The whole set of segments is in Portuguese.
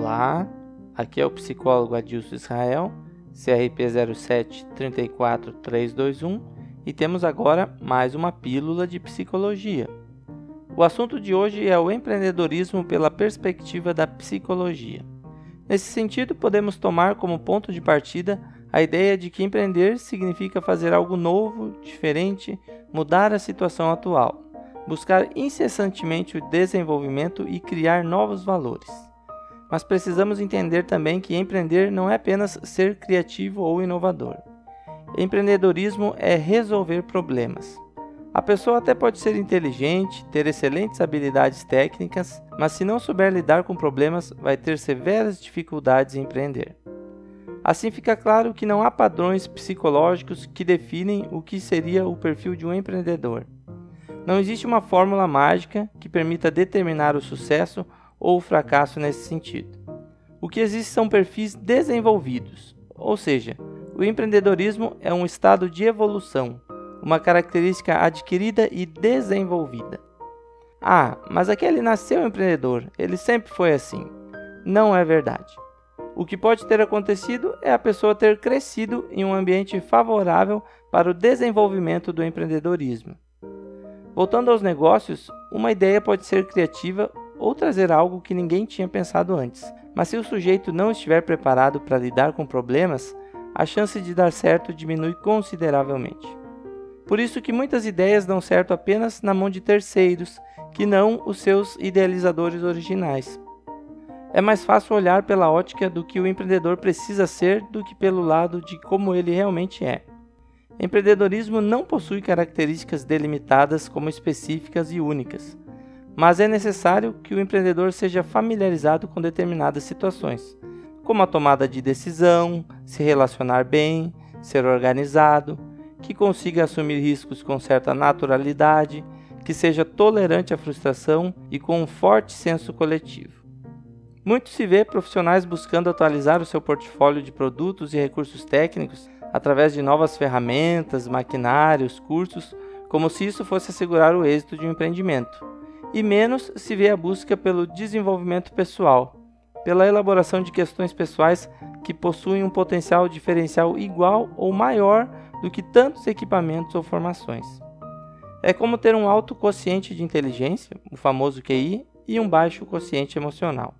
Olá, aqui é o psicólogo Adilson Israel, CRP 07 34321 e temos agora mais uma pílula de psicologia. O assunto de hoje é o empreendedorismo pela perspectiva da psicologia. Nesse sentido, podemos tomar como ponto de partida a ideia de que empreender significa fazer algo novo, diferente, mudar a situação atual, buscar incessantemente o desenvolvimento e criar novos valores. Mas precisamos entender também que empreender não é apenas ser criativo ou inovador. Empreendedorismo é resolver problemas. A pessoa até pode ser inteligente, ter excelentes habilidades técnicas, mas se não souber lidar com problemas, vai ter severas dificuldades em empreender. Assim fica claro que não há padrões psicológicos que definem o que seria o perfil de um empreendedor. Não existe uma fórmula mágica que permita determinar o sucesso ou fracasso nesse sentido. O que existe são perfis desenvolvidos, ou seja, o empreendedorismo é um estado de evolução, uma característica adquirida e desenvolvida. Ah, mas aquele nasceu empreendedor, ele sempre foi assim. Não é verdade. O que pode ter acontecido é a pessoa ter crescido em um ambiente favorável para o desenvolvimento do empreendedorismo. Voltando aos negócios, uma ideia pode ser criativa ou trazer algo que ninguém tinha pensado antes, mas se o sujeito não estiver preparado para lidar com problemas, a chance de dar certo diminui consideravelmente. Por isso que muitas ideias dão certo apenas na mão de terceiros, que não os seus idealizadores originais. É mais fácil olhar pela ótica do que o empreendedor precisa ser do que pelo lado de como ele realmente é. Empreendedorismo não possui características delimitadas como específicas e únicas, mas é necessário que o empreendedor seja familiarizado com determinadas situações, como a tomada de decisão, se relacionar bem, ser organizado, que consiga assumir riscos com certa naturalidade, que seja tolerante à frustração e com um forte senso coletivo. Muito se vê profissionais buscando atualizar o seu portfólio de produtos e recursos técnicos através de novas ferramentas, maquinários, cursos, como se isso fosse assegurar o êxito de um empreendimento. E menos se vê a busca pelo desenvolvimento pessoal, pela elaboração de questões pessoais que possuem um potencial diferencial igual ou maior do que tantos equipamentos ou formações. É como ter um alto quociente de inteligência, o famoso QI, e um baixo quociente emocional.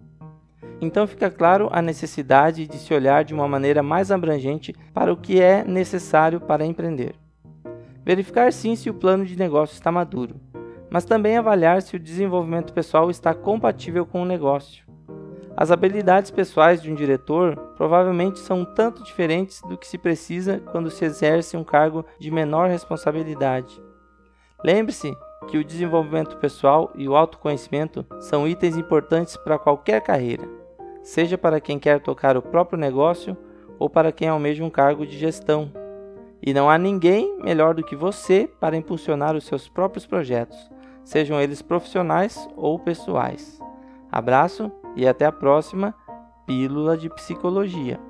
Então fica claro a necessidade de se olhar de uma maneira mais abrangente para o que é necessário para empreender. Verificar sim se o plano de negócio está maduro, mas também avaliar se o desenvolvimento pessoal está compatível com o negócio. As habilidades pessoais de um diretor provavelmente são tanto diferentes do que se precisa quando se exerce um cargo de menor responsabilidade. Lembre-se que o desenvolvimento pessoal e o autoconhecimento são itens importantes para qualquer carreira, seja para quem quer tocar o próprio negócio ou para quem almeja um cargo de gestão. E não há ninguém melhor do que você para impulsionar os seus próprios projetos, sejam eles profissionais ou pessoais. Abraço e até a próxima Pílula de Psicologia.